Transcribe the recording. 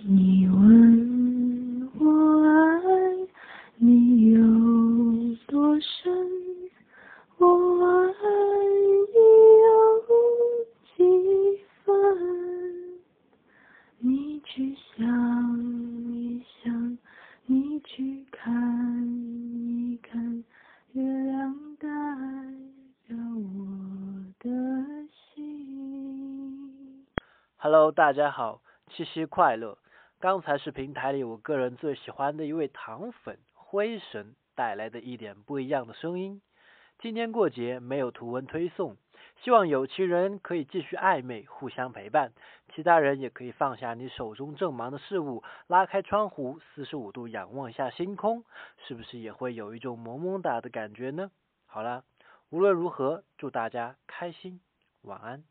你问我爱你有多深，我爱你有几分？你去想一想，你去看一看，月亮代表我的心。Hello，大家好，七夕快乐！刚才是平台里我个人最喜欢的一位糖粉灰神带来的一点不一样的声音。今天过节没有图文推送，希望有情人可以继续暧昧，互相陪伴；其他人也可以放下你手中正忙的事物，拉开窗户，四十五度仰望一下星空，是不是也会有一种萌萌哒的感觉呢？好了，无论如何，祝大家开心，晚安。